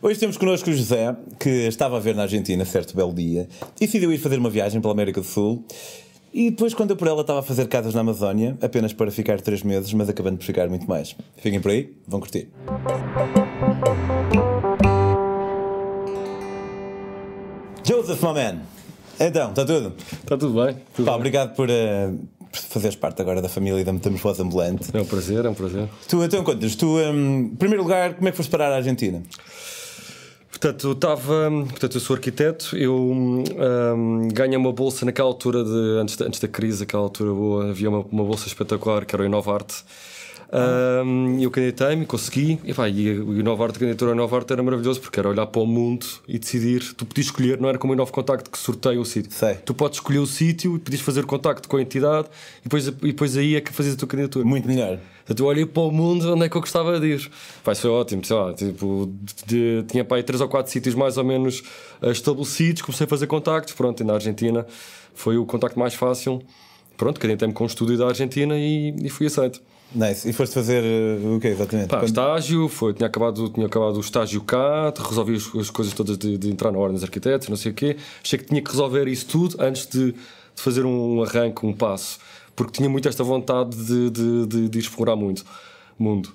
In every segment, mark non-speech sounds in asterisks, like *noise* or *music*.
Hoje temos connosco o José, que estava a ver na Argentina certo belo dia e decidiu ir fazer uma viagem pela América do Sul. E depois, quando eu por ela estava a fazer casas na Amazónia, apenas para ficar três meses, mas acabando por ficar muito mais. Fiquem por aí, vão curtir. Joseph, my man. Então, está tudo? Está tudo bem. Tudo Pá, bem. obrigado por, uh, por fazeres parte agora da família da Metamorfose Ambulante. É um prazer, é um prazer. Tu, então, contas, tu, um, em primeiro lugar, como é que foste parar à Argentina? Portanto, eu estava. Portanto, eu sou arquiteto, eu hum, ganhei uma bolsa naquela altura, de, antes, da, antes da crise, aquela altura boa, havia uma, uma bolsa espetacular que era o Inovarte. Hum, eu candidatei-me, consegui, e, pá, e o Inovarte, a candidatura ao Inovarte era maravilhoso porque era olhar para o mundo e decidir. Tu podias escolher, não era como o Novo Contacto que sorteia o sítio. Sei. Tu podes escolher o sítio e podias fazer o contacto com a entidade e depois, e depois aí é que fazias a tua candidatura. Muito melhor. Portanto, eu olhei para o mundo onde é que eu gostava de ir. Isso foi ótimo, sei lá, tipo, de- tinha para aí 3 ou 4 sítios mais ou menos eh, estabelecidos, comecei a fazer contactos, pronto, e na Argentina foi o contacto mais fácil. Pronto, candidatei-me com um estúdio da Argentina e, e fui aceito. Nice. E foste fazer uh, o quê, exatamente? Pá, Quando- estágio, foi, tinha, acabado, tinha acabado o estágio cá, resolvi as, as coisas todas de, de entrar na ordem dos arquitetos, não sei o quê. Achei que tinha que resolver isso tudo antes de, de fazer um arranque, um passo, porque tinha muito esta vontade de, de, de, de explorar muito mundo.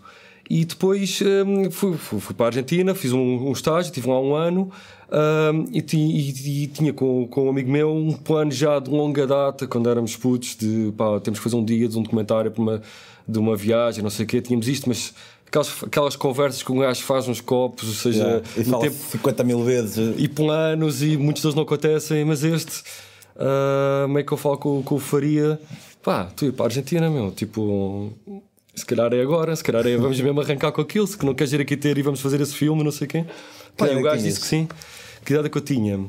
E depois hum, fui, fui, para a Argentina, fiz um, um estágio, tive lá um ano hum, e, e- e tinha com, com um amigo meu um plano já de longa data, quando éramos putos, de pá, temos que fazer um dia de um documentário para uma, de uma viagem, não sei o quê, tínhamos isto, mas aquelas, aquelas conversas que um gajo faz nos copos, ou seja, Yeah. E fala tempo, 50 mil vezes. uh, e planos e muitos deles não acontecem, mas este, como é que eu falo com, com o Faria? Pá, tu ir para a Argentina, meu, tipo, se calhar é agora, se calhar é, vamos mesmo arrancar com aquilo, se que não queres ir aqui ter e vamos fazer esse filme, não sei o quê. Pá, Que e o gajo disse que sim. Que idade é que eu tinha?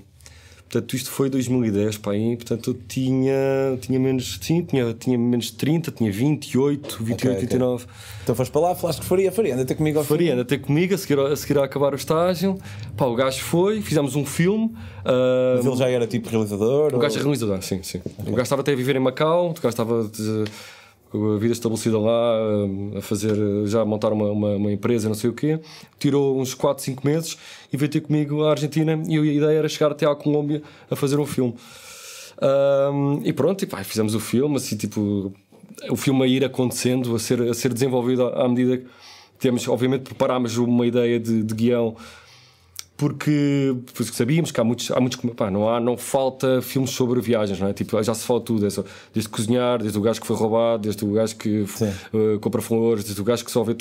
Portanto, isto foi 2010, pá, aí, portanto, eu tinha, tinha menos, sim, tinha, tinha menos de 30, tinha 28, 28, Ok, ok. 29. Então foste para lá, falaste que faria, faria, anda ter comigo ao fim. Faria, anda ter comigo a seguir, a seguir a acabar o estágio. Pá, o gajo foi, fizemos um filme. ah, Mas ele já era tipo realizador? o gajo é realizador, sim, sim. O gajo estava até a viver em Macau, o gajo estava de- a vida estabelecida lá, a fazer, já a montar uma, uma, uma empresa, não sei o quê. Tirou uns 4, 5 meses e veio ter comigo à Argentina e a ideia era chegar até à Colômbia a fazer um filme. Ahm, e pronto, e pá, fizemos o filme, assim, tipo, o filme a ir acontecendo, a ser, a ser desenvolvido à à medida que temos, obviamente, preparámos uma ideia de, de guião porque, porque sabíamos que há muitos, há muitos pá, não, há, não falta filmes sobre viagens, não é? Tipo, já se fala tudo, é só, desde cozinhar, desde o gajo que foi roubado, desde o gajo que eh, compra flores, desde o gajo que só vê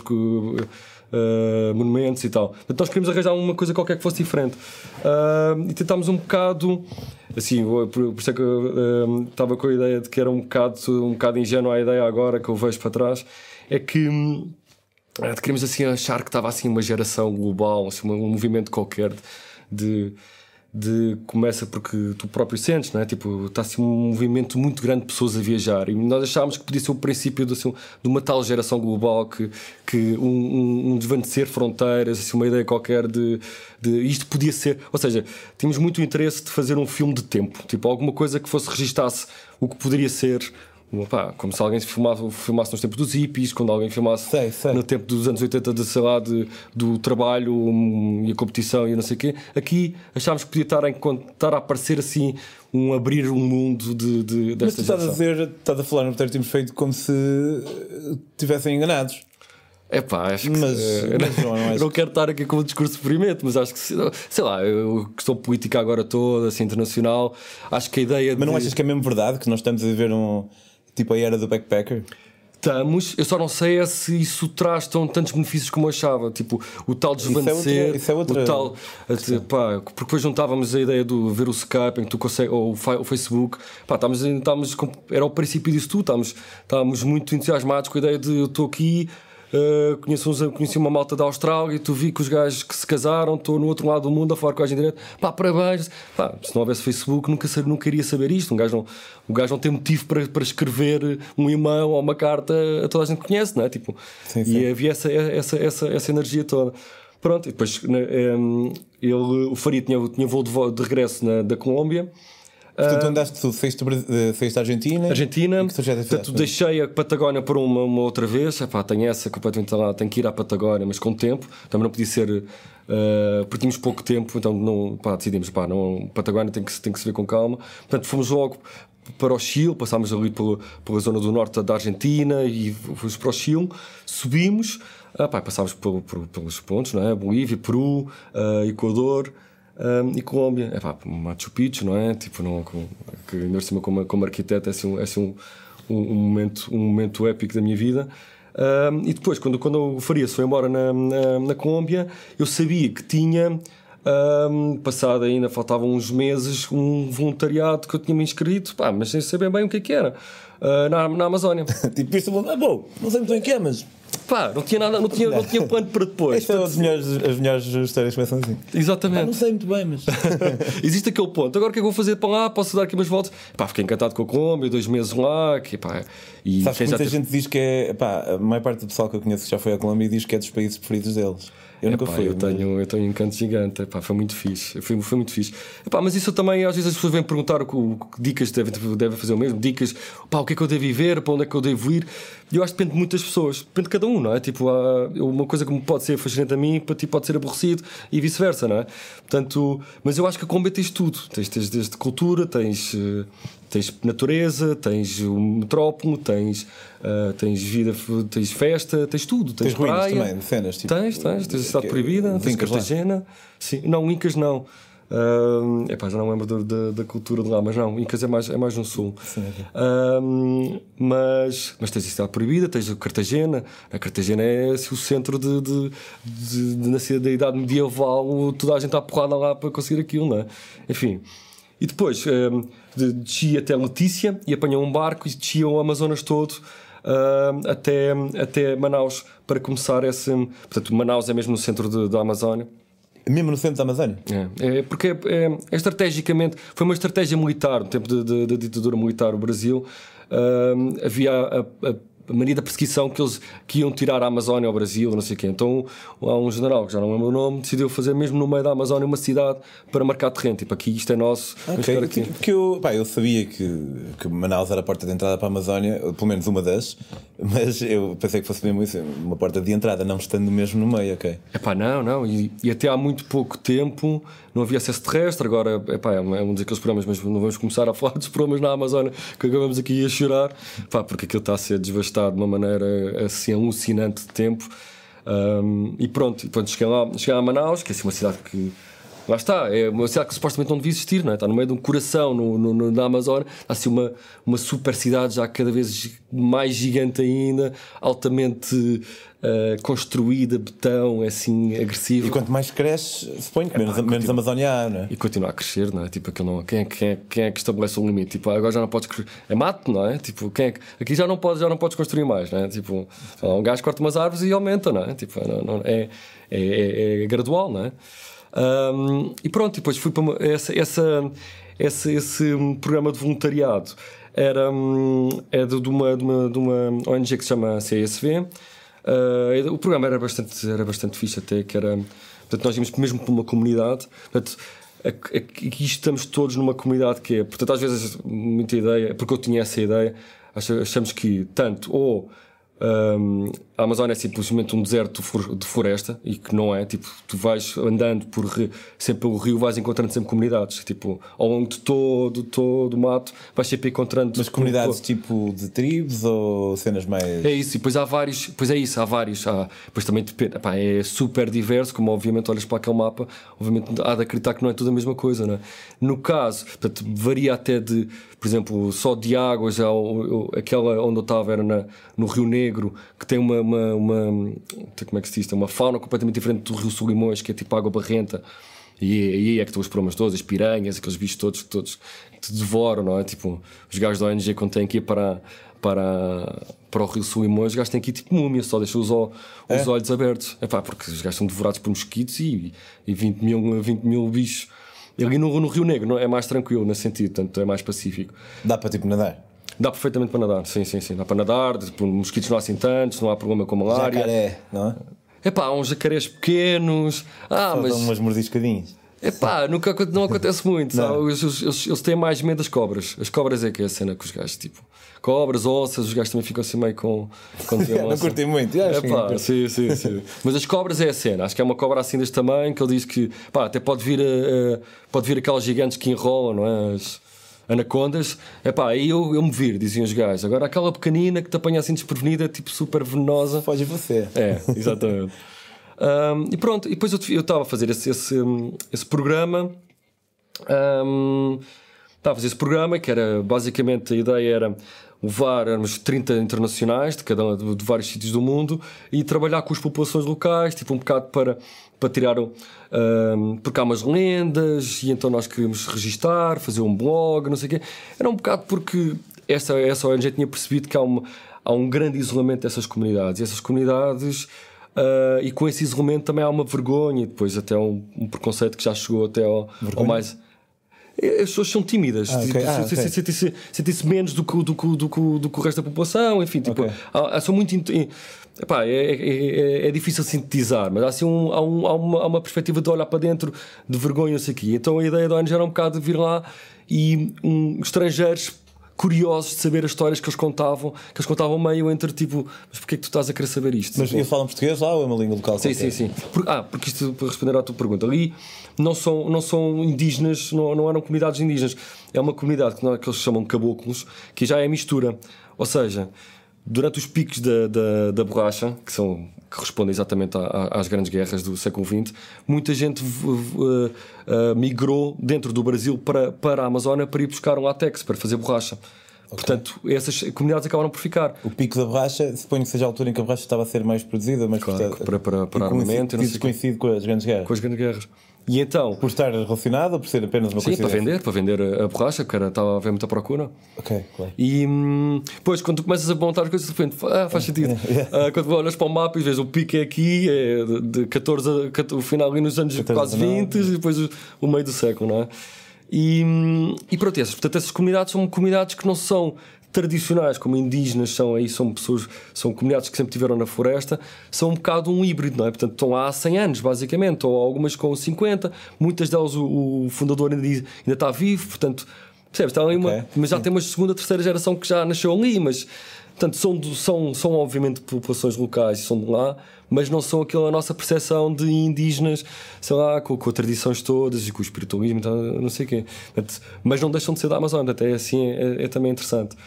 eh, monumentos e tal. Então nós queríamos arranjar uma coisa qualquer que fosse diferente. Ah, e tentámos um bocado, assim, por, por isso é que eu estava com a ideia de que era um bocado, um bocado ingênua a ideia agora que eu vejo para trás, é que. Ah, Queríamos assim achar que estava assim uma geração global, assim, um movimento qualquer de, de começa porque tu próprio sentes, não é? Tipo, está assim um movimento muito grande de pessoas a viajar. E nós achávamos que podia ser o princípio de, assim, de uma tal geração global que, que um, um, um desvanecer fronteiras, assim, uma ideia qualquer de, de isto podia ser, ou seja, tínhamos muito interesse de fazer um filme de tempo, tipo alguma coisa que fosse registasse o que poderia ser Pá, como se alguém filmasse, filmasse nos tempos dos hippies, quando alguém filmasse Sei, sei. no tempo dos anos 80 de, sei lá, de, do trabalho hum, e a competição e não sei o quê. Aqui achámos que podia estar estar a aparecer assim um abrir um mundo de, de, Mas tu desta estás a dizer, estás a falar no que tínhamos feito como se uh, tivessem enganados. É pá, acho que Mas- eh, mas, João, eu acho eu não quero estar aqui com um discurso ferimento, mas acho que, se- sei lá, eu, a questão política agora toda, assim, internacional, acho que a ideia Mas não de. achas que é mesmo verdade que nós estamos a viver um tipo a era do backpacker? Estamos, eu só não sei é se isso traz tão, tantos benefícios como eu achava. Tipo, o tal é desvanecer, outra- isso é outra o tal. pá, porque depois juntávamos a ideia do ver o Skype, em que tu consegues, ou o, fa- o Facebook. Pá, estávamos, estávamos, era o princípio disso tudo. Estávamos, estávamos muito entusiasmados com a ideia de eu estou aqui. Uh, conheço, uns- conheci uma malta da Austrália e tu vi que os gajos que se casaram, estou no outro lado do mundo a falar com a gente direto, pá, parabéns. Pá, se não houvesse Facebook, nunca, nunca iria saber isto. Um gajo não, o gajo não tem motivo para, para escrever um e-mail ou uma carta a toda a gente que conhece, não é? Tipo, Sim, sim. E havia essa, essa, essa, essa energia toda. Pronto, e depois em, ele, o Faria tinha, tinha voo de, de regresso na, da Colômbia. Portanto, tu andaste tudo, fez a Argentina. Argentina, que trajeto portanto, deixei a Patagónia por uma, uma outra vez. Epá, tenho essa completamente lá, tenho que ir à Patagónia, mas com tempo. Também não podia ser. Uh, porque tínhamos pouco tempo, então não, pá, decidimos, pá, não, Patagónia tem que, tem que se ver com calma. Portanto, fomos logo para o Chile, passámos ali pela, pela zona do norte da Argentina e fomos para o Chile, subimos, ah, pá, passámos por, por, pelos pontos, não é? Bolívia, Peru, uh, Equador. Um, e Colômbia, é pá, Machu Picchu, não é? Tipo, não, com, que ainda cima como, como arquiteto é assim, um, é assim um, um, momento, um momento épico da minha vida. Um, e depois, quando, quando o Farias foi embora na, na, na Colômbia, eu sabia que tinha. Um, passado ainda faltavam uns meses um voluntariado que eu tinha me inscrito, pá, mas sem saber bem o que, é que era uh, na, na Amazónia. *laughs* tipo, isto é bom, não sei muito bem o que é, mas Pá, não tinha nada, não tinha, não tinha *laughs* plano para depois. Estas são as melhores, as melhores histórias começam assim. Exatamente. Pá, não sei muito bem, mas. *laughs* Existe aquele ponto. Agora o que é que eu vou fazer para lá? Posso dar aqui umas voltas? Pá, fiquei encantado com a Colômbia, dois meses lá. Que, pá, e Sabes que muita gente diz que é. Pá, a maior parte do pessoal que eu conheço que já foi à Colômbia diz que é dos países preferidos deles. Eu nunca Epá, fui. Eu tenho, eu tenho um encanto gigante. Epá, foi muito fixe. Foi, foi muito fixe. Epá, mas isso também, às vezes as pessoas vêm perguntar o que, o que dicas devem, devem fazer o mesmo. Dicas, pá, o que é que eu devo ver, para onde é que eu devo ir. E eu acho que depende muito das pessoas. Depende de cada um, não é? Tipo, há, uma coisa que pode ser fascinante a mim, para ti pode ser aborrecido e vice-versa, não é? Portanto, mas eu acho que a Colômbia tens tudo. Tens, tens desde cultura, tens. Uh, tens natureza, tens o metrópole, tens, uh, tens vida, tens festa, tens tudo. Tens, tens praia. também, cenas. Tipo, tens, tens, tens a cidade proibida, tens Cartagena. Sim, não, Incas não. Uh, epá, já não lembro da, da, cultura de lá, mas não, Incas é mais, é mais no sul. Sim, uh, mas, mas tens a cidade proibida, tens a Cartagena. A Cartagena é assim, o centro de, de, de, de, da idade medieval, toda a gente está porrada lá para conseguir aquilo, não é? Enfim. E depois uh, desci até Letícia e apanhei um barco e descia o Amazonas todo uh, até, até Manaus para começar esse. Portanto, Manaus é mesmo no centro da Amazónia. Mesmo no centro da Amazónia? É, é porque é, é, é, estrategicamente. Foi uma estratégia militar, no tempo da ditadura militar, o Brasil. Uh, havia a, a mania da perseguição que eles que iam tirar a Amazónia ao Brasil, não sei o quê. Então há um general, que já não lembro o nome, decidiu fazer mesmo no meio da Amazónia uma cidade para marcar terreno. Tipo, aqui isto é nosso. Ok, aqui. porque eu, pá, eu sabia que, que Manaus era a porta de entrada para a Amazónia, pelo menos uma das, *laughs* mas eu pensei que fosse mesmo isso, uma porta de entrada, não estando mesmo no meio, ok. É pá, não, não. E, e, até há muito pouco tempo não havia acesso terrestre, agora epá, é, é um daqueles problemas, mas não vamos começar a falar dos problemas na Amazónia que acabamos aqui a chorar, pá, porque aquilo está a ser devastado de uma maneira assim alucinante de tempo. Um, e pronto, e pronto cheguei, lá, cheguei a Manaus, que é assim uma cidade que lá está, é uma cidade que supostamente não devia existir, não é? está no meio de um coração no, no, na Amazônia, está assim uma, uma super cidade já cada vez mais gigante ainda, altamente uh, construída, betão, é assim agressiva. E quanto mais cresce, suponho que é, menos, continua, menos Amazónia há, não é? E continua a crescer, não é? Tipo, aquilo não, quem, é, quem, é, quem é que estabelece o um limite? Tipo, agora já não podes é mato, não é? Tipo, quem é que, aqui já não podes, já não podes construir mais, não é? Tipo, um gajo corta umas árvores e aumenta, não é? Tipo, não, não, é, é, é, é gradual, não é? Um, e pronto, depois fui para uma, essa, essa, esse, esse programa de voluntariado era um, é de, uma, de, uma, de uma ONG que se chama CSV. Uh, o programa era bastante, era bastante fixe até, que era... Portanto, nós íamos mesmo para uma comunidade. Portanto, aqui estamos todos numa comunidade que é... Portanto, às vezes, muita ideia... Porque eu tinha essa ideia, achamos que tanto ou um, a Amazónia é simplesmente um deserto de floresta e que não é, tipo, tu vais andando por sempre pelo rio, vais encontrando sempre comunidades, tipo, ao longo de todo, todo o mato, vais sempre encontrando. Mas comunidades tipo de tribos ou cenas mais. É isso, e depois há vários, pois é isso, há vários, há, depois também depende, pá, é super diverso, como obviamente olhas para aquele mapa, obviamente há de acreditar que não é tudo a mesma coisa, não é? No caso, portanto, varia até de, por exemplo, só de águas, aquela onde eu estava era na, no Rio Negro, que tem uma, uma, uma, como é que se diz, uma fauna completamente diferente do Rio Solimões, que é tipo água barrenta. E aí é que estão os problemas todos, as piranhas, aqueles bichos todos que todos te devoram, não é? Tipo, os gajos da ONG quando têm que ir para, para, para o Rio Solimões, os gajos têm que ir tipo múmia, só deixam os, os é? olhos abertos. É pá, porque os gajos são devorados por mosquitos e, e 20, mil, 20 mil bichos ali no, no Rio Negro não, é mais tranquilo nesse sentido, portanto é mais pacífico. Dá para tipo nadar? Dá perfeitamente para nadar, sim, sim, sim. Dá para nadar, mosquitos não há assim tantos, não há problema com malária. Jacaré, não é? É pá, há uns jacarés pequenos. Ah, Só mas. Dão umas mordiscadinhas. É pá, nunca, não acontece muito. Sabe? Eles, eles, eles, têm mais medo das cobras. As cobras é que é a cena com os gajos, tipo. Cobras, ossas, os gajos também ficam assim meio com. com *laughs* não curti muito. É pá, sim, sim, sim. *laughs* Mas as cobras é a cena. Acho que é uma cobra assim deste tamanho que ele diz que pá, até pode vir, a, a, pode vir aquelas gigantes que enrolam, não é? As, anacondas, é pá, aí eu, eu me vir, diziam os gajos. Agora aquela pequenina que te apanha assim desprevenida, tipo super venenosa. Foge você. É, exatamente. *laughs* Um, e pronto, e depois eu estava a fazer esse, esse, esse programa. Um, estava a fazer esse programa que era basicamente a ideia era levar éramos 30 internacionais de cada de, de vários sítios do mundo e trabalhar com as populações locais, tipo um bocado para para tirar um, porque há umas lendas e então nós queríamos registar, fazer um blog, não sei o quê. Era um bocado porque essa, essa ONG tinha percebido que há, uma, há um grande isolamento dessas comunidades e essas comunidades Uh, e com esse isolamento também há uma vergonha e depois até um, um preconceito que já chegou até ao, ao mais. As pessoas são tímidas, ah, okay. ah, okay. sentem-se sentem menos do que, do, que, do, que, do que o resto da população, enfim, tipo, okay. há, são muito. Epá, é, é, é, é, difícil sintetizar, mas há, assim um, há, um, há, uma, há uma perspectiva de olhar para dentro de vergonha, isso aqui. Então a ideia da ONG era um bocado de vir lá e um, estrangeiros curiosos de saber as histórias que eles contavam, que eles contavam meio entre tipo, mas porquê é que tu estás a querer saber isto? Mas eles falam português lá ou é uma língua local? Sim, sim, sim. Por, ah, porque isto para responder à tua pergunta, ali não são, não são indígenas, não, não eram comunidades indígenas, é uma comunidade que, que eles chamam caboclos, que já é mistura. Ou seja, durante os picos da, da, da borracha, que são que respondem exatamente às grandes guerras do século XX, muita gente uh, uh, migrou dentro do Brasil para, para a Amazónia para ir buscar um látex, para fazer borracha. Okay. Portanto, essas comunidades acabaram por ficar. O pico da borracha, suponho que seja a altura em que a borracha estava a ser mais produzida, mas claro, portanto, para, para, para armamento. E não sei coincide com as grandes guerras. Com as grandes guerras. E então. Por estar relacionado ou por ser apenas uma Sim, para vender, para vender a borracha, porque era, estava a haver muita procura. Ok, claro. E hum, depois, quando tu começas a montar as coisas, de repente, ah, faz sentido. *laughs* uh, quando olhas para o mapa e vês o pico é aqui, é de, de 14 a, o final ali nos anos quase 20 e depois o, o meio do século, não é? E, hum, e pronto, essas, portanto, essas comunidades são comunidades que não são tradicionais, como indígenas são aí, são pessoas, são comunidades que sempre tiveram na floresta, são um bocado um híbrido, não é? Portanto, estão há 100 anos, basicamente, ou algumas com 50, muitas delas o, o fundador ainda, ainda está vivo, portanto, percebes? Está ali okay. uma, mas já Sim. tem uma segunda, terceira geração que já nasceu ali, mas, portanto, são, são, são obviamente populações locais, são de lá, mas não são aquela nossa percepção de indígenas, sei lá, com, com as tradições todas e com o espiritualismo, então, não sei o quê. Portanto, mas não deixam de ser da Amazônia, até assim é, é também interessante.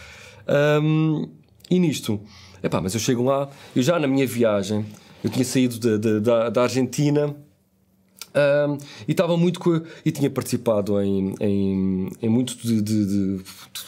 Um, e nisto, epá, mas eu chego lá, eu já na minha viagem, eu tinha saído de, de, da, da Argentina um, e estava muito co... e tinha participado em, em, em muito de, de, de, de,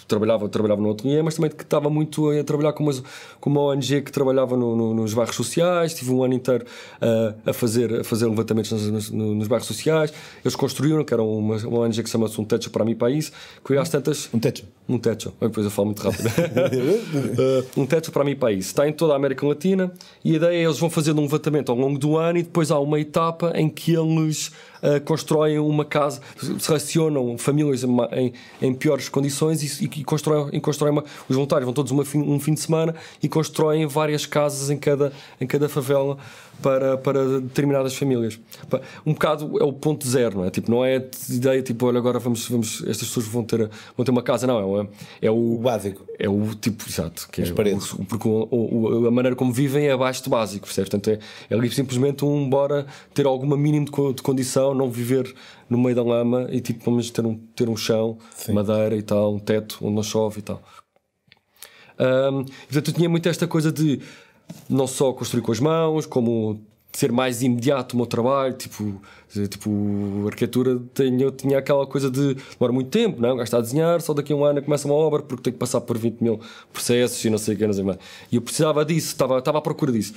trabalhava trabalhava no ateliê mas também que estava muito a trabalhar com uma, com uma ONG que trabalhava no, no, nos bairros sociais. Tive um ano inteiro uh, a fazer a fazer levantamentos nos, nos, nos, bairros sociais. Eles construíram que era uma, uma ONG que chama-se um techo para mim país que às tantas um techo. Um techo. Depois eu falo muito rápido. Uh, *laughs* um techo para mim país está em toda a América Latina e a ideia é eles vão fazendo um levantamento ao longo do ano e depois há uma etapa em que eles news uh, constroem uma casa, selecionam famílias em, em piores condições e, e constroem, e constroem uma, os voluntários vão todos fim, um fim de semana e constroem várias casas em cada, em cada favela para, para determinadas famílias. Um bocado é o ponto zero, não é? Tipo, não é a ideia tipo, olha, agora vamos, vamos estas pessoas vão ter, vão ter uma casa, não, é, é o, o básico. É o tipo, exato, que As é paredes. O, porque o, o, a maneira como vivem é abaixo do básico, percebes? Portanto, é, é simplesmente um bora ter alguma mínimo de, de condição, não viver no meio da lama e tipo, vamos ter um, ter um chão, Sim. madeira e tal, um teto onde não chove e tal. Um, portanto, eu tinha muito esta coisa de não só construir com as mãos, como ser mais imediato o meu trabalho, tipo, tipo arquitetura tinha, tinha aquela coisa de demora muito tempo, não? Gastar a desenhar, só daqui a um ano começa uma obra porque tem que passar por 20 mil processos e não sei o que, não sei mais. E eu precisava disso, estava, estava à procura disso.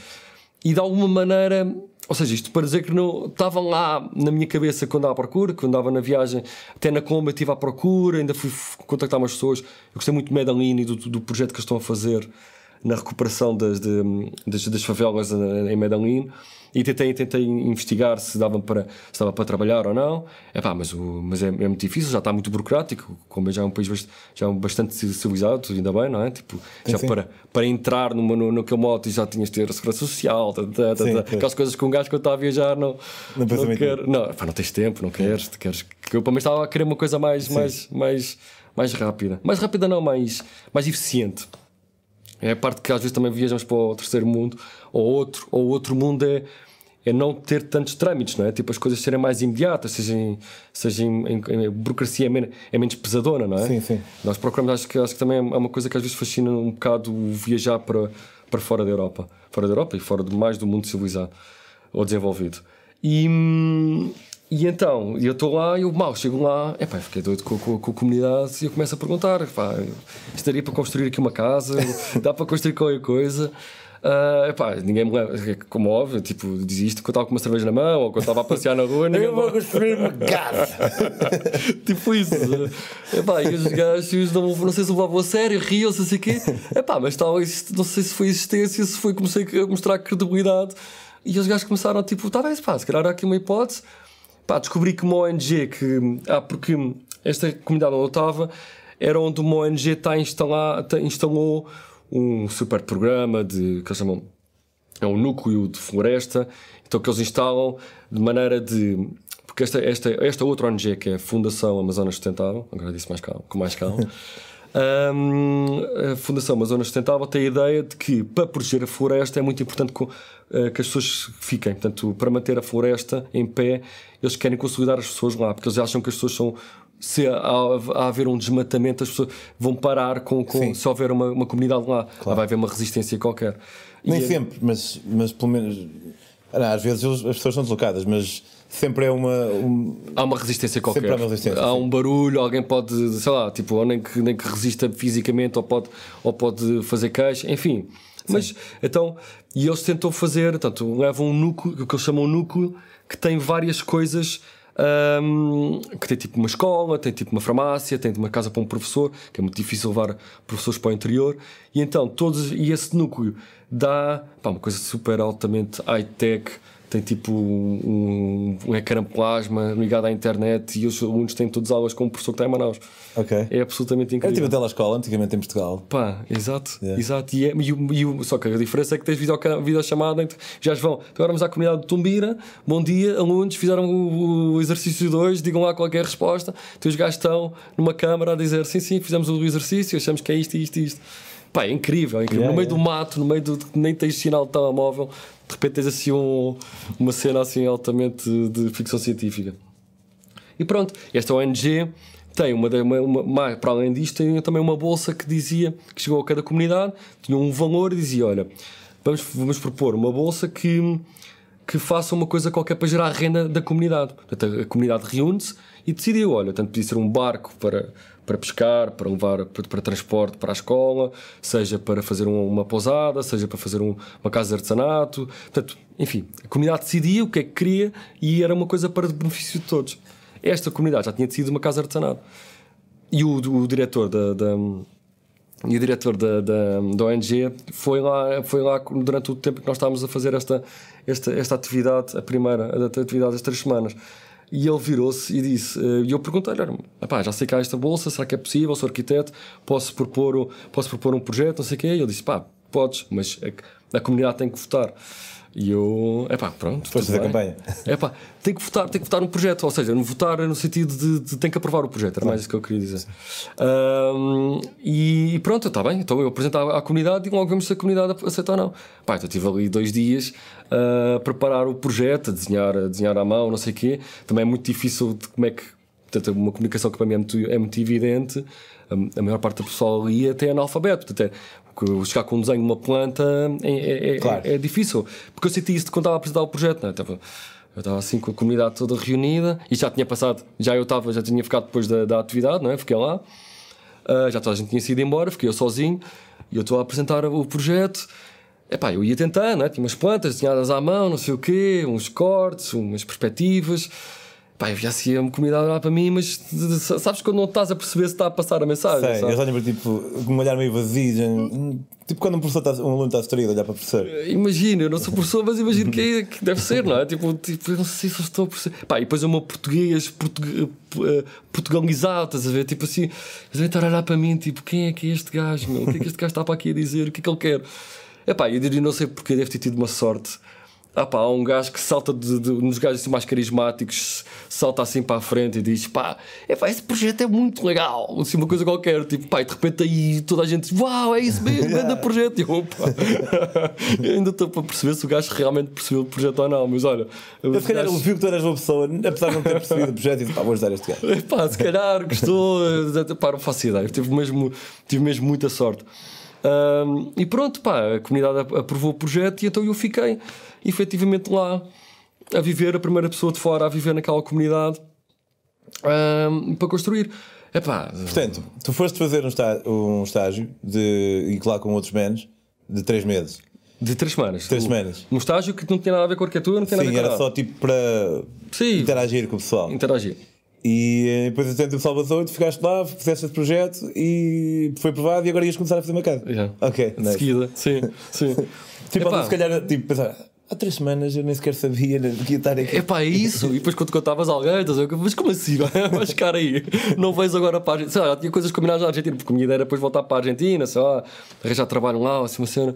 E de alguma maneira, ou seja, isto para dizer que não estavam lá na minha cabeça quando à procura, quando andava na viagem, até na Colômbia estive à procura, ainda fui contactar umas pessoas. Eu gostei muito de Medellín e do, do projeto que eles estão a fazer na recuperação das, de, das, das favelas em Medellín e tentei, tentei investigar se dava para, se dava para trabalhar ou não. Epá, mas o, mas é, é muito difícil, já está muito burocrático. Como já é um país já é bastante civilizado, ainda bem, não é? Tipo, sim, já sim. Para, para entrar numa, no, naquele moto já tinhas de ter a segurança social, tá, tá, tá, sim, aquelas coisas que um gajo que eu estava a viajar não, não, não quer. Não, epá, não tens tempo, não queres. queres que eu para mim estava a querer uma coisa mais, mais, mais, mais rápida. Mais rápida, não, mais, mais eficiente. É a parte que às vezes também viajamos para o terceiro mundo, ou outro, ou outro mundo é é não ter tantos trâmites, não é? Tipo, as coisas serem mais imediatas, seja em, seja em, em, burocracia é menos, é menos, pesadona, não é? Sim, sim. Nós procuramos, acho que, acho que também é uma coisa que às vezes fascina um bocado viajar para, para fora da Europa. Fora da Europa e fora mais do mundo civilizado ou desenvolvido. E, e então, eu estou lá e eu mal chego lá, epá, fiquei doido com, com, com, a comunidade e eu começo a perguntar: pá, estaria para construir aqui uma casa? *laughs* Dá para construir qualquer coisa? Uh, epá, ninguém me leva, como óbvio, tipo, desisto quando estava com uma cerveja na mão ou quando estava a passear na rua. Ninguém eu vou construir uma casa! *laughs* tipo isso. Epá, e os gajos não, não sei se levavam a sério, riam-se, assim quê. Epá, mas tal, não sei se foi existência, se foi comecei a mostrar credibilidade. E os gajos começaram, tipo, tá bem, pá, se calhar há aqui uma hipótese. Pá, descobri que uma ONG que. Ah, porque esta comunidade onde eu estava era onde uma ONG está instalar, instalou um super programa de, que eles chamam, é um núcleo de floresta, então que eles instalam de maneira de, porque esta, esta, esta outra ONG que é a Fundação Amazonas Sustentável, agora disse mais calma, com mais calma, *laughs* um, a Fundação Amazonas Sustentável tem a ideia de que para proteger a floresta é muito importante que, uh, que as pessoas fiquem. Portanto, para manter a floresta em pé, eles querem consolidar as pessoas lá, porque eles acham que as pessoas são se há, haver um desmatamento, as pessoas vão parar com, com se houver uma, uma comunidade lá. Claro. vai haver uma resistência qualquer. Nem e é- sempre, é... mas, mas pelo menos. às vezes as pessoas são deslocadas, mas sempre é uma. Um... Há uma resistência qualquer. Sempre há, uma resistência, há um barulho, alguém pode, sei lá, tipo, ou nem que, nem que resista fisicamente, ou pode, ou pode fazer queixa, enfim. Sim. Mas então, e eles tentam fazer, portanto, levam um núcleo, o que eles chamam um núcleo, que tem várias coisas um, que tem tipo uma escola, tem tipo uma farmácia, tem uma casa para um professor, que é muito difícil levar professores para o interior, e então todos, e esse núcleo dá pá, uma coisa super altamente high-tech tem tipo um, um ecrã plasma ligado à internet e os alunos têm todas as aulas com o professor que está em Manaus. Ok. É absolutamente incrível. É tipo a telescola antigamente em Portugal. Pá, exato. Yeah. exato. E, é, e, e, só que a diferença é que tens videochamada, então, já vão. Então agora vamos à comunidade de Tumbira, bom dia, alunos, fizeram o, o exercício 2, digam lá qualquer resposta. Então os gajos estão numa câmara a dizer sim, sim, fizemos o exercício, achamos que é isto, isto, isto. Pá, é incrível, é incrível. Yeah, no meio yeah. do mato, no meio do. nem tens sinal de telemóvel, de repente tens assim um, uma cena assim altamente de ficção científica. E pronto, esta ONG tem uma, uma, uma, para além disto, tem também uma bolsa que dizia que chegou a cada comunidade, tinha um valor e dizia: olha, vamos, vamos propor uma bolsa que, que faça uma coisa qualquer para gerar renda da comunidade. Portanto, a comunidade reúne-se e decidiu: olha, tanto podia ser um barco para para pescar, para levar para, para, transporte para a escola, seja para fazer uma, uma pousada, seja para fazer um, uma casa de artesanato. Portanto, enfim, a comunidade decidia o que é que queria e era uma coisa para benefício de todos. Esta comunidade já tinha decidido uma casa de artesanato. E o, o diretor da, da e o diretor da, da, da, ONG foi lá, foi lá durante o tempo que nós estávamos a fazer esta, esta, esta atividade, a primeira a atividade das três semanas. E ele virou-se e disse: eh, E eu perguntei-lhe: já sei que há esta bolsa, será que é possível? Sou arquiteto, posso propor, posso propor um projeto, não sei o quê. E ele disse: Pá, podes, mas a, a comunidade tem que votar. E eu, é pá, pronto. Força da campanha. *laughs* É pá, tem que votar, tem que votar um projeto, ou seja, não votar no sentido de, de tem que aprovar o projeto, era mais isso que eu queria dizer. Um, e pronto, está bem, então eu apresento à, à comunidade e logo vemos se a comunidade aceita ou não. Pá, então tive ali dois dias a preparar o projeto, a desenhar, a desenhar à mão, não sei o quê. Também é muito difícil de como é que. Portanto, uma comunicação que para mim é muito, é muito evidente. A, a maior parte do pessoal ali é até é analfabeto. Portanto, é, chegar com um desenho de uma planta é, é, é, claro. é, difícil. Porque eu senti isso quando estava a apresentar o projeto. Não é? Eu estava assim com a comunidade toda reunida e já tinha passado, já eu estava, já tinha ficado depois da, da atividade, não é? Fiquei lá, uh, já toda a gente tinha sido embora, fiquei eu sozinho e eu estou a apresentar o projeto Epá, eu ia tentando, né? tinha umas plantas desenhadas à mão, não sei o quê, uns cortes, umas perspectivas. Pá, eu já assim a comunidade olhar para mim, mas sabes quando não estás a perceber se está a passar a mensagem? Sei, eu olho para tipo, com um olhar meio vazio, já- tipo quando um, professor tá, um aluno está distraído, a olhar para o professor. Imagina, eu não sou professor, mas imagino que, é, que deve ser, não é? Tipo, tipo, eu não sei se eu estou a perceber. Pá, e depois o meu português portugue, eh, portugalizado, estás a ver? Tipo assim, eles vêm estar a olhar para mim, tipo, quem é que é este gajo, meu? O que é que este gajo está para aqui a dizer? O que é que ele quer? É pá, eu diria, não sei porque, deve ter tido uma sorte. Ah pá, há um gajo que salta de, de, nos gajos assim mais carismáticos, salta assim para a frente e diz: pá, é pá, esse projeto é muito legal. Assim, uma coisa qualquer, tipo, pá, e de repente aí toda a gente diz: uau, é isso mesmo, grande *laughs* projeto. E eu, opa, *laughs* eu ainda estou para perceber se o gajo realmente percebeu o projeto ou não, mas olha, Eu, se calhar ele gajos- viu que tu eras uma pessoa, apesar de não ter percebido o projeto, e disse, pá, vou ajudar este gajo. *laughs* Pá, se calhar gostou, eh, pá, não faço ideia, tive mesmo, tive mesmo muita sorte. Ahm, e pronto, pá, a comunidade ap- aprovou o projeto e então eu fiquei efetivamente lá a viver, a primeira pessoa de fora a viver naquela comunidade ahm, para construir. É pá, Portanto, tu foste fazer um, está- um estágio de, e lá com outros menos de 3 meses. de três semanas. Três Um- semanas. Um estágio que não tinha nada a ver com arquitetura, não tinha Sim, nada a ver era com só nada. tipo para Sim. interagir com o pessoal. interagir. E eh, depois, entretanto, o Salvador, tu ficaste lá, fizeste esse projeto e foi aprovado e agora ias começar a fazer uma casa. Yeah. Ok, De nice. seguida, sim, sim. *laughs* Tipo, Epá. se calhar, tipo, pensar, há três semanas eu nem sequer sabia né, que ia estar aqui. Epá, é isso. E depois quando contavas alguém, estás a mas como assim? *laughs* Vais ficar aí. Não vais agora para a Argentina. Sei lá, já tinha coisas combinadas na Argentina, porque a minha ideia era depois voltar para a Argentina, sei lá, arranjar trabalho lá, assim uma cena.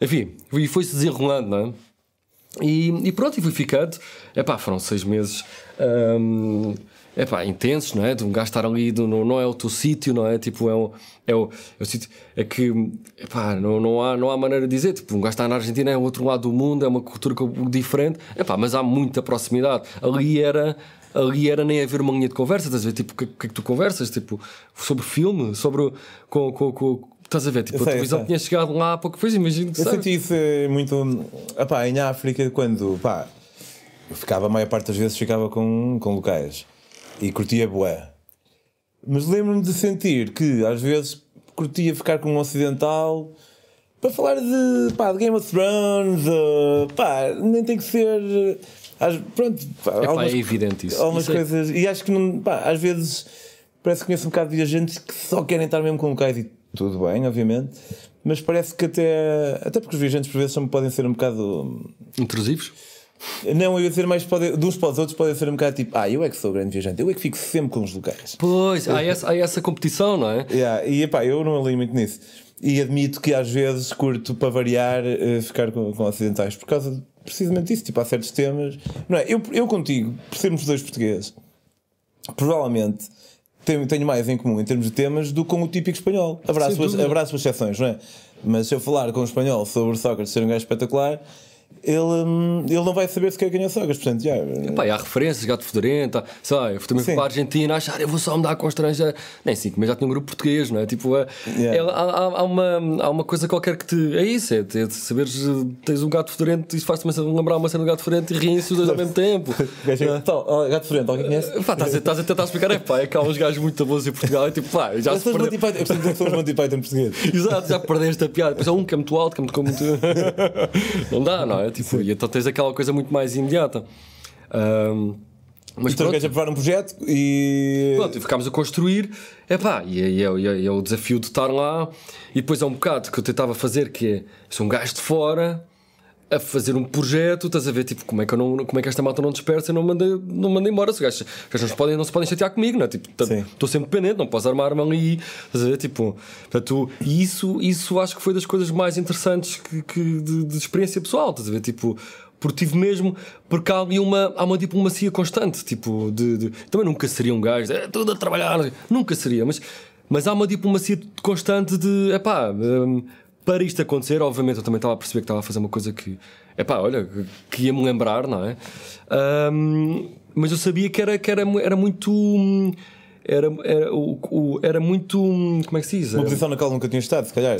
Enfim, e foi-se desenrolando, não é? E, e pronto, e fui ficando. Epá, foram seis meses. Hum, epá, intensos, não é? De um gajo estar ali, do- não, não é o teu sítio, não é? Tipo, é o, é o, é o sítio. É que, epá, não, não, há, não há maneira de dizer. Tipo, um gajo está na Argentina, é o outro lado do mundo, é uma cultura diferente. Epá, mas há muita proximidade. Ali era. Ali era nem haver uma linha de conversa, estás a ver? Tipo, o que, que é que tu conversas? Tipo, sobre filme, sobre. Com, com, com, estás a ver? Tipo, a sei, eu televisão sei. tinha chegado lá há pouco. Pois imagino que Eu senti isso eh, muito epá, em África quando pá, eu ficava a maior parte das vezes ficava com, com locais e curtia bué. Mas lembro-me de sentir que às vezes curtia ficar com um ocidental para falar de, pá, de Game of Thrones, eh, pá, nem tem que ser. às- pronto, pá, Epá, algumas, é evidente isso. algumas Isso é- coisas. E acho que não, pá, às vezes parece que conheço um bocado de viajantes que só querem estar mesmo com locais e tudo bem, obviamente. Mas parece que até. Até porque os viajantes por vezes são, podem ser um bocado. Intrusivos? Não, eu ia dizer mais. Pode, de uns para os outros podem ser um bocado tipo. Ah, eu é que sou grande viajante, eu é que fico sempre com os locais. Pois, há essa, há essa competição, não é? Yeah, e epá, eu não alinho muito nisso. E admito que às vezes curto para variar eh, ficar com, com ocidentais por causa de, precisamente disso. Tipo, há certos temas. Não é? Eu, eu contigo, por sermos dois portugueses, provavelmente tenho, tenho mais em comum em termos de temas do que com o típico espanhol. Abraço, Sem as, dúvida. abraço as exceções, não é? Mas se eu falar com um espanhol sobre Sócrates ser um gajo espetacular, ele, hum, ele não vai saber sequer quem é Sócrates. Portanto, já. Pá, e há referências, gato fedorento, sei lá, eu fui também Sim. para a Argentina, achar, eu vou só mudar com estrangeiro. Nem cinco, mas já tinha um grupo português, não é? Tipo, é, Yeah. é- há, há- uma, há uma coisa qualquer que te. É isso, é, de saberes, eh, tens um gato fedorento e isso faz-te lembrar uma cena do gato fedorento e riem-se os dois ao mesmo tempo. *laughs* "Então, gato frente, alguém conhece? Pá, estás a, estás a tentar explicar, é pá, é que há uns gajos muito bons em Portugal e tipo, pá, já se perdeu. Eu costumo dizer que sou Monty Python portugueses. *laughs* Exato, já perdeste a piada. Depois há um que é muito alto, que é muito. muito... *laughs* não dá, não é? Tipo, e então tens aquela coisa muito mais imediata. Ahm, mas Então, queres aprovar um projeto e. pronto, e ficámos a construir. Epá, e aí é, é, é o desafio de estar lá. E depois há um bocado que eu tentava fazer, que é sou um gajo de fora. A fazer um projeto, estás a ver tipo, como é que, eu não, como é que esta malta não dispersa e não mandei, não mandei embora. Os gajos, os gajos não, se podem, não se podem chatear comigo, não é? Tipo, tá- estou sempre dependente, não posso armar-me ali. Estás a ver? Tipo, portanto, e isso, isso acho que foi das coisas mais interessantes que, que de, de experiência pessoal, estás a ver? Tipo, porque tive mesmo, porque há ali uma, há uma diplomacia constante, tipo, de, de- também nunca seria um gajo, é tudo a trabalhar, nunca seria, mas, mas há uma diplomacia constante de, epá, hum, para isto acontecer, obviamente eu também estava a perceber que estava a fazer uma coisa que, epá, olha, que ia me lembrar, não é? Hum, mas eu sabia que era, que era, era muito. Hum, era, era, o, o- era muito. Como é que se diz? Uma posição na qual nunca tinha estado, se calhar.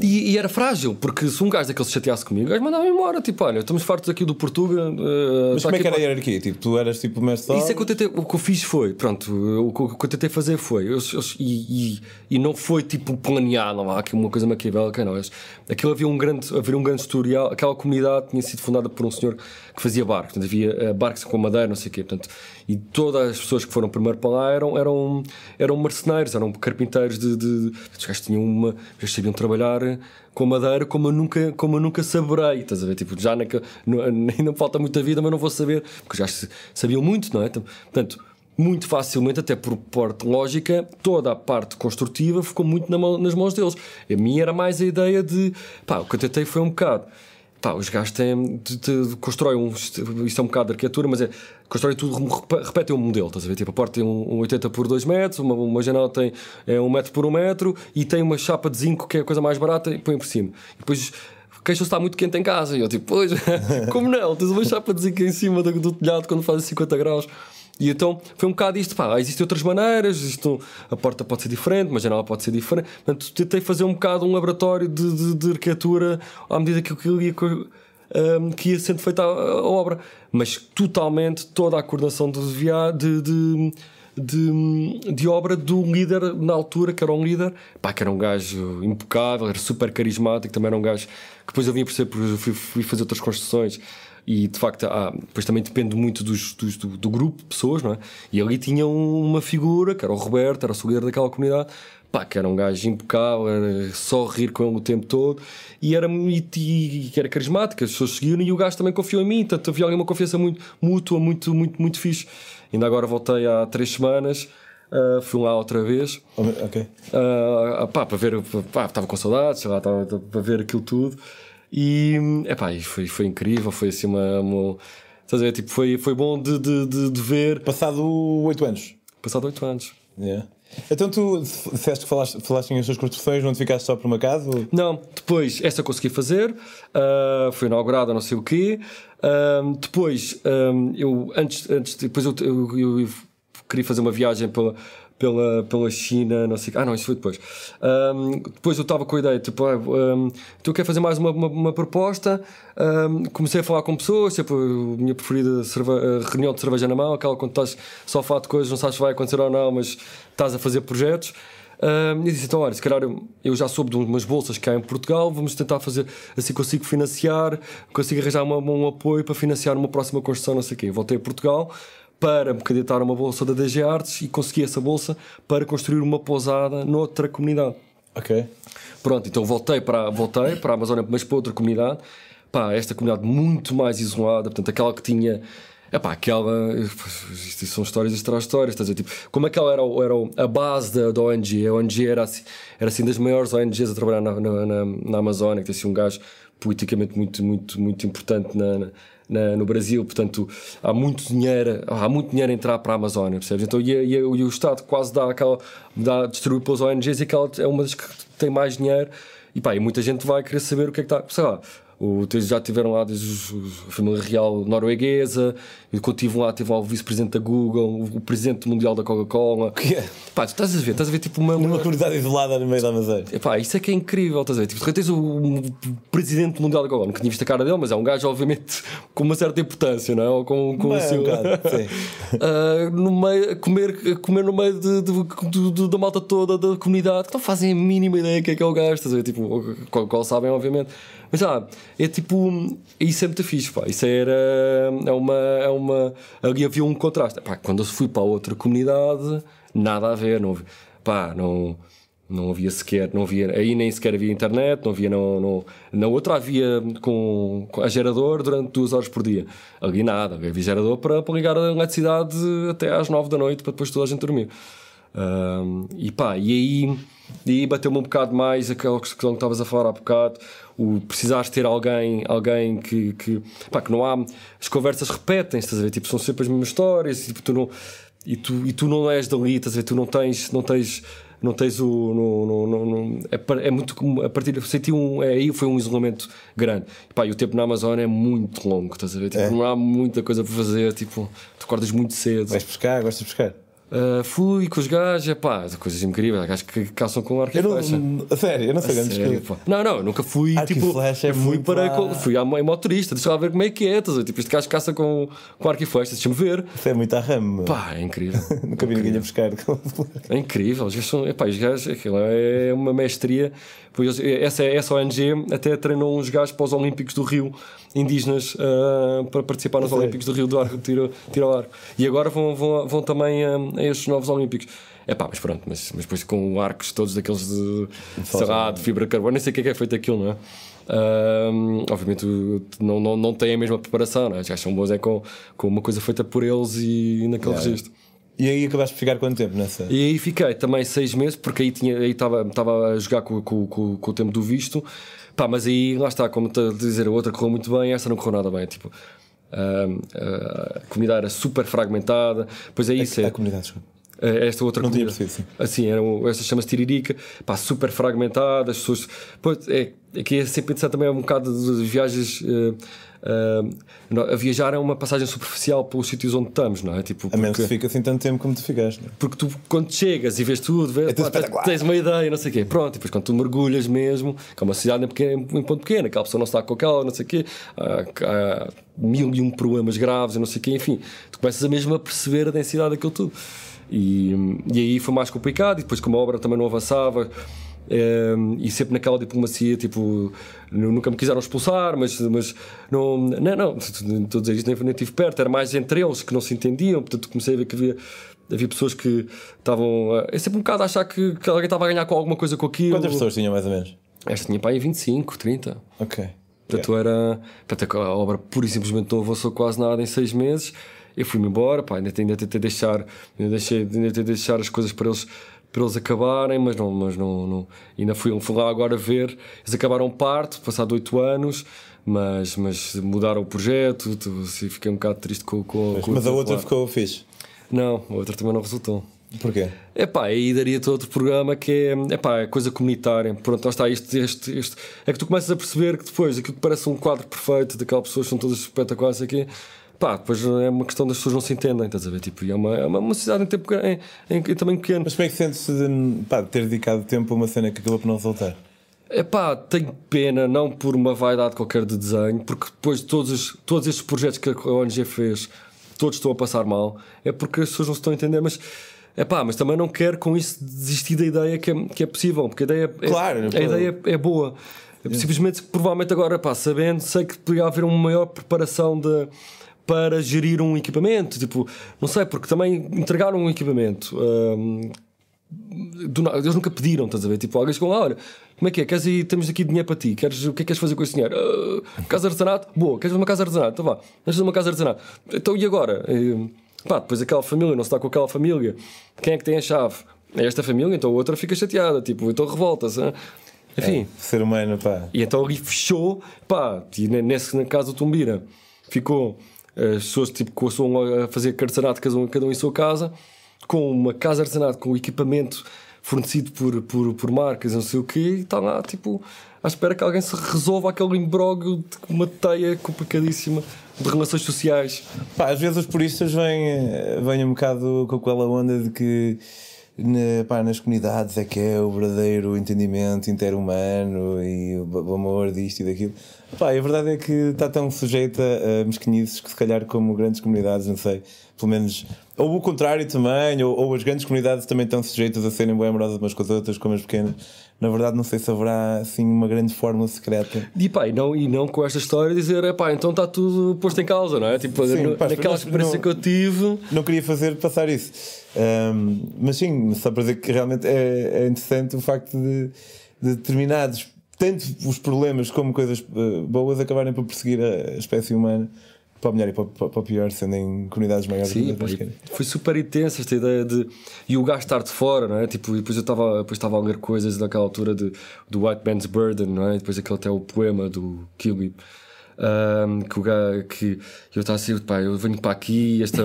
E, e era frágil, porque se um gajo daquele se chateasse comigo, o gajo mandava-me embora. Tipo, olha, estamos fartos aqui do Portugal. eh, Mas como é que era a hierarquia? Tipo, tu eras tipo mestre Isso é que eu tentei, o que eu fiz foi, pronto, o que eu- o que eu tentei fazer foi, eu- eu- e, e, e não foi tipo planeado, não há aqui uma coisa maquiavélica, não. Aquilo havia um grande, havia um grande historial, aquela comunidade tinha sido fundada por um senhor que fazia barcos, portanto, havia eh, barcos com madeira, não sei o quê, portanto, e todas as pessoas que foram primeiro para lá eram, eram, eram marceneiros, eram carpinteiros de. de os gajos tinham uma. Eles sabiam trabalhar com madeira como eu nunca, como eu nunca saberei, estás a ver? Tipo, já naquele, no, *laughs* ainda me falta muita vida, mas não vou saber, porque já sabiam muito, não é? Então, Portanto, muito facilmente, até por parte lógica, toda a parte construtiva ficou muito na nas mãos deles. A minha era mais a ideia de. Pá, o que eu tentei foi um bocado. Pá, os gajos têm. De, de, constroem um. Isto é um bocado de arquitetura, mas é. Constroem tudo, repe- repetem um modelo, estás a ver? Tipo, a porta tem um, um 80 por 2 metros, uma, uma janela tem é, um metro por um metro e tem uma chapa de zinco que é a coisa mais barata e põe por cima. E depois queixam-se está muito quente em casa. E eu tipo, pois, *laughs* como não? Tens uma chapa de zinco em cima do, do telhado quando faz 50 graus. E então foi um bocado isto, pá, existem outras maneiras, a porta pode ser diferente, uma janela pode ser diferente. Portanto, tentei fazer um bocado um laboratório de, de, de arquitetura à medida que aquilo ia, um, que ia sendo feita a, a obra. Mas totalmente toda a coordenação de, via, de, de, de, de obra do líder na altura, que era um líder, pá, que era um gajo impecável, era super carismático, também era um gajo que depois eu vinha porque eu fui, fui fazer outras construções e de facto há, depois também depende muito dos, dos- do, do grupo de pessoas, não é? E ali tinha um- uma figura, que era o Roberto, era o líder daquela comunidade, pá, que era um gajo impecável, era só rir com ele o tempo todo e era, e, e, era carismático, as pessoas seguiam e o gajo também confiou em mim, portanto havia ali uma confiança muito mútua, muito, muito, muito fixe. Ainda agora voltei há três semanas, ah, fui lá outra vez. Ok. Ah, pá, para ver, pá, estava com saudades, sei lá, estava para ver aquilo tudo. E, epá, e foi, foi incrível, foi assim uma. uma estás a ver, tipo, foi, foi bom de, de, de, de ver, Passado 8 anos. passado oito anos. Yeah. Então tu disseste que falaste, falaste em as tuas construções, não te ficaste só por uma casa? Não, depois essa eu consegui fazer, ah, foi inaugurada, não sei o quê. Ah, depois, ah, eu antes, antes depois eu, eu, eu queria fazer uma viagem pela, pela, pela China, não sei. Ah, não, isso foi depois. Ah, depois eu estava com a ideia, tipo, ah, ah, então eu quero fazer mais uma, uma, uma proposta. Ah, comecei a falar com pessoas, tipo, a minha preferida cerve- a reunião de cerveja na mão, aquela quando estás só a falar de coisas, não sabes se vai acontecer ou não, mas estás a fazer projetos. Ah, eu disse, então, olha, se calhar eu, eu já soube de umas bolsas que há em Portugal, vamos tentar fazer assim consigo financiar, consigo arranjar uma- um apoio para financiar uma próxima construção, não sei o quê. Voltei a Portugal para me candidatar a uma bolsa da DG Artes e consegui essa bolsa para construir uma pousada noutra comunidade. Ok. Pronto, então voltei para, voltei para a Amazónia, mas para outra comunidade. Pá, esta comunidade muito mais isolada, portanto, aquela que tinha. Epá, aquela. Isto são histórias de histórias, estás a dizer? Tipo, como aquela era, era a base da, da ONG. A ONG era assim, era assim das maiores ONGs a trabalhar na, na, na, na Amazónia, que tem assim um gajo politicamente muito, muito, muito importante na, na- na- no Brasil, portanto há muito dinheiro, há muito dinheiro a entrar para a Amazónia, percebes? Então, e, e- e o Estado quase dá aquela, dá, distribui pelas ONGs e aquela é uma das que tem mais dinheiro e pá, e muita gente vai querer saber o que é que está, sei lá. O, já tiveram lá desde a família real norueguesa, e quando estive lá, teve lá o vice-presidente da Google, o, presidente mundial da Coca-Cola. Que é? Pá, tu estás a ver, estás a ver tipo uma, Numa uma, comunidade isolada no meio da Amazônia. Epá, isso é que é incrível, estás a ver? Tipo, tens o, o presidente mundial da Coca-Cola, nunca tinha visto a cara dele, mas é um gajo, obviamente, *laughs* com uma certa importância, não é? Ou com, com o seu. um bocado, *laughs* sim. Ah, no meio, comer, comer no meio de, de- de- da malta toda da comunidade que não fazem a mínima ideia que é que é o gajo, estás a ver? Tipo, qual, qual sabem, obviamente. Mas ah, é tipo, isso é muito fixe, pá. Isso era, é uma, é uma. Ali havia um contraste. Pá, quando eu fui para outra comunidade, nada a ver, não pá, não. Não havia sequer, não havia, aí nem sequer havia internet, não havia, não, não, na outra havia com, com a gerador durante duas horas por dia. Ali nada, havia gerador para, para ligar a eletricidade até às nove da noite para depois toda a gente dormir. E pá, e aí, e aí bateu-me um bocado mais aquela questão que estavas a falar há bocado, o precisares ter alguém, alguém que, que, pá, que não há, as conversas repetem-se, estás a ver? Tipo, são sempre as mesmas histórias, e, tipo, tu não, e, tu, e tu não és dali, estás a ver? Tu não tens, não tens, não tens o. É, é muito como a partir. Senti um. É, aí foi um isolamento grande. E, pá, e o tempo na Amazónia é muito longo, estás a ver? Tipo, É. Não há muita coisa para fazer, tipo, tu acordas muito cedo. Vais pescar, gostas de pescar? Uh, fui com os gajos, pá, coisas incríveis, gajos que caçam com arco e flecha. A sério, eu não sei coisas. pá. Não, não, eu nunca fui Arco tipo. flecha é fui muito para. lá. Fui à mãe motorista, deixa lá ver como é que é. estás? Tipo, este gajo caça com, com arco e flecha, deixa-me ver. Isso é muito à rama. Pá, é incrível. *laughs* Nunca vi ninguém a buscar. É incrível, os gajos são. Epá, os gajos, aquilo é uma mestria. Pois, essa, essa ONG até treinou uns gajos para os Olímpicos do Rio, indígenas, ah, para participar nos? Olímpicos do Rio do Arco, tiro, tiro ao arco. E agora vão, vão, vão também ah, a estes novos Olímpicos. É pá, mas pronto, mas, mas depois com arcos todos daqueles de, sei lá, de fibra de carbono, nem sei o que é que é feito aquilo, não é? Ah, obviamente não, não, não tem a mesma preparação, não é? Os gajos são bons é com, com uma coisa feita por eles e naquele Yeah. registro. E aí acabaste de ficar quanto tempo nessa? E aí fiquei também seis meses, porque aí aí estava estava a jogar com, com, com, com o tempo do visto. Pá, mas aí lá está, como a dizer, a outra correu muito bem, essa não correu nada bem. Tipo, ah, ah, a comunidade era super fragmentada. Pois é isso. A é, comunidade, desculpa. É esta outra Não tinha percebido, sim. Assim, era um, esta chama-se Tiririca, pá, super fragmentada, as pessoas. Pois, é, é que é sempre interessante também um bocado de viagens. eh, não, a viajar é uma passagem superficial pelos sítios onde estamos, não é? Tipo, A menos porque- que fica assim tanto tempo como tu ficaste. não é? porque tu, quando chegas e vês tudo, vês, É tudo pá, tens, uma ideia, não sei o quê. Pronto, e depois quando tu mergulhas mesmo, que é uma cidade em, pequeno, em ponto pequeno, aquela pessoa não está com aquela, não sei o quê, há, há mil e um problemas graves, não sei o quê, enfim, tu começas a mesmo a perceber a densidade daquilo tudo. E, e aí foi mais complicado, e depois como a obra também não avançava. eh, e sempre naquela diplomacia, tipo, nu- nunca me quiseram expulsar, mas, mas não, não, não, estou a dizer isto, nem, nem estive perto, era mais entre eles que não se entendiam, portanto comecei a ver que havia, havia pessoas que estavam. É sempre um bocado a achar que, que alguém estava a ganhar com alguma coisa com aquilo. Quantas pessoas tinham mais ou menos? Esta tinha para aí 25, 30. Ok. Portanto, era. Portanto, a obra pura e simplesmente não avançou quase nada em seis meses. Eu fui-me embora, pá, ainda, ainda tentei deixar, ainda deixei, ainda tentei deixar as coisas para eles, para eles acabarem, mas não, mas não, não ainda fui, fui lá agora ver. Eles acabaram parte, passado oito anos, mas, mas mudaram o projeto, tu- assim, fiquei um bocado triste com, com, com o Mas a outra ficou fixe. Não, a outra também não resultou. Porquê? É pá, aí daria-te outro programa que é, é pá, coisa comunitária. Pronto, lá está este, este, este. É que tu começas a perceber que depois aquilo que parece um quadro perfeito, daquelas pessoas são todas espetaculares aqui, pá, depois é uma questão das pessoas não se entendem, estás a ver? Tipo, é uma, é uma, cidade em, tempo, em, em, em tamanho pequeno. Mas como é que sentes de, pá, ter dedicado tempo a uma cena que acabou por não resultar? É pá, tenho pena, não por uma vaidade qualquer de desenho, porque depois de todos, os- todos estes projetos que a ONG fez, todos estão a passar mal, é porque as pessoas não se estão a entender, mas. É pá, mas também não quero com isso desistir da ideia que é, que é possível, porque a ideia é, Claro, a pô. ideia é, é boa. Simplesmente, provavelmente agora, pá, sabendo, sei que poderia haver uma maior preparação de, para gerir um equipamento. Tipo, não sei, porque também entregaram um equipamento. hum, do eles nunca pediram, estás a ver? Tipo, alguém chegou lá, olha, como é que é? Queres ir, temos aqui dinheiro para ti, queres, o que é que queres fazer com esse dinheiro? "Ah, casa de artesanato? Boa, queres uma casa de artesanato? Então vá, vamos fazer uma casa de artesanato. Então e agora? Eh, pá, depois aquela família, não se está com aquela família, quem é que tem a chave? É esta família, então a outra fica chateada, tipo, então revolta-se. hein? Enfim, Ser humano, pá. e então ali fechou, pá, e ne- nesse na casa do Tumbira ficou as pessoas tipo, com a fazer artesanato, cada um, cada um em sua casa, com uma casa artesanato com equipamento fornecido por, por, por marcas, não sei o quê, e está lá, tipo, à espera que alguém se resolva aquele imbróglio de uma teia complicadíssima de relações sociais. Pá, às vezes os puristas vêm, eh, vêm um bocado com aquela onda de que na- pá, nas comunidades é que é o verdadeiro entendimento interhumano e o amor disto e daquilo. Pá, a verdade é que está tão sujeita a mesquinices que se calhar como grandes comunidades, não sei, pelo menos, ou o contrário também, ou, ou as grandes comunidades também estão sujeitas a serem bem amorosas umas com as outras, como as pequenas. Na verdade, não sei se haverá assim uma grande fórmula secreta. E pá, e não, e não com esta história dizer, é pá, então está tudo posto em causa, não é? Tipo, Sim, no- pá, naquela experiência não- que eu tive. não queria fazer passar isso. Ahm, mas sim, só para dizer que realmente é, é interessante o facto de, de determinados, tanto os problemas como coisas eh, boas, acabarem por perseguir a, espécie humana para o melhor e para, para, para o pior, sendo em comunidades maiores. Sim, pá, foi super intensa esta ideia de. E o gajo estar de fora, não é? Tipo, e depois eu estava depois estava a ler coisas daquela altura de, do White Man's Burden, não é? E depois aquele até o poema do Kilby. ahm, que o gajo que eu estava assim, pá, eu venho para aqui, esta,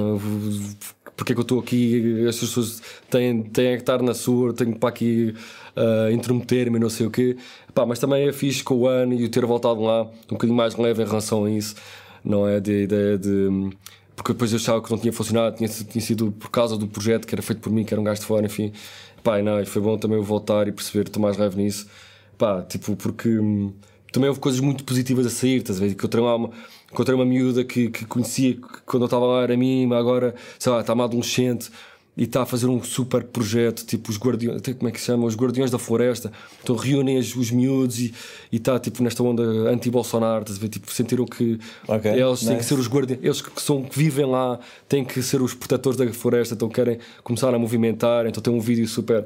porque é que eu estou aqui? As pessoas têm, têm que estar na sua, tenho que para aqui ah, intrometer-me, não sei o quê. Pá, mas também é fixe com o ano e o ter voltado lá um bocadinho mais leve em relação a isso, não é? De ideia de porque depois eu achava que não tinha funcionado, tinha, tinha sido por causa do projeto que era feito por mim, que era um gajo de fora, enfim. Pá, não, e foi bom também eu voltar e perceber, tomar mais raiva nisso. Pá, tipo, porque hum, também houve coisas muito positivas a sair, estás a ver? Encontrei uma, encontrei uma miúda que, que conhecia que quando eu estava lá era mima, agora, sei lá, está uma adolescente e está a fazer um super projeto, tipo os guardiões, como é que se chama? Os Guardiões da Floresta. Então reúnem os, os miúdos e está tipo nesta onda anti-Bolsonaro, tipo, sentiram que Ok, eles nice. têm que ser os guardiões, eles que, são, que vivem lá têm que ser os protetores da floresta, então querem começar a movimentar, então tem um vídeo super,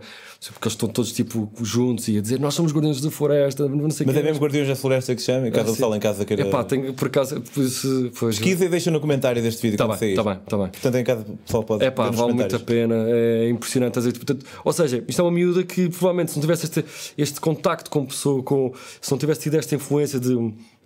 porque eles estão todos tipo juntos e a dizer nós somos guardiões da floresta, não sei Mas é mesmo Guardiões da Floresta que se chama? E cada Ah, sim. sala em casa queira. Epá, tenho, por acaso, pois, pois, Pesquisa e deixa no comentário deste vídeo Tá bem, sair. tá bem, tá bem. Portanto, em casa o pessoal pode. É pá, ver nos vale muito a comentários. Pena, é impressionante. estás a ver? Portanto, ou seja, isto é uma miúda que provavelmente se não tivesse este, este contacto com pessoa, com, se não tivesse tido esta influência de,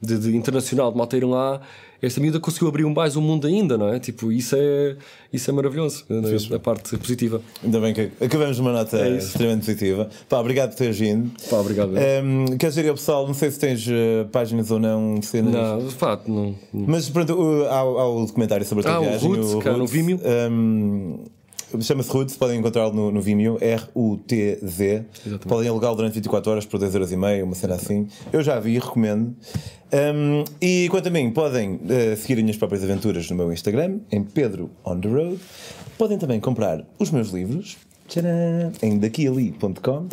de, de internacional de malta lá, esta miúda conseguiu abrir um mais o mundo ainda, não é? Tipo, isso é, isso é maravilhoso, a parte positiva. Ainda bem que acabamos numa nota É extremamente positiva. Pá, obrigado por teres vindo. Pá, obrigado. Um, queres dizer ao pessoal, não sei se tens eh, páginas ou não, cenas. Não, pá, não. Mas pronto, o- há, há o documentário sobre a tua Ah, o viagem. Roots, que há no Vimeo. um, Chama-se Roots, podem encontrá-lo no, no Vimeo, R-U-T-Z. Podem alugá-lo durante 24 horas por 2,5€, uma cena assim. Eu já vi, recomendo. Um, e quanto a mim, podem eh, seguir as minhas próprias aventuras no meu Instagram, em Pedro on the Road. Podem também comprar os meus livros tcharam, em daquiali.com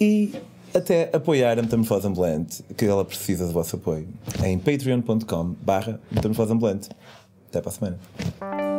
e até apoiar a Metamorfose Ambulante, que ela precisa do vosso apoio, em patreon.com barra Metamorfose Ambulante. Até para a semana.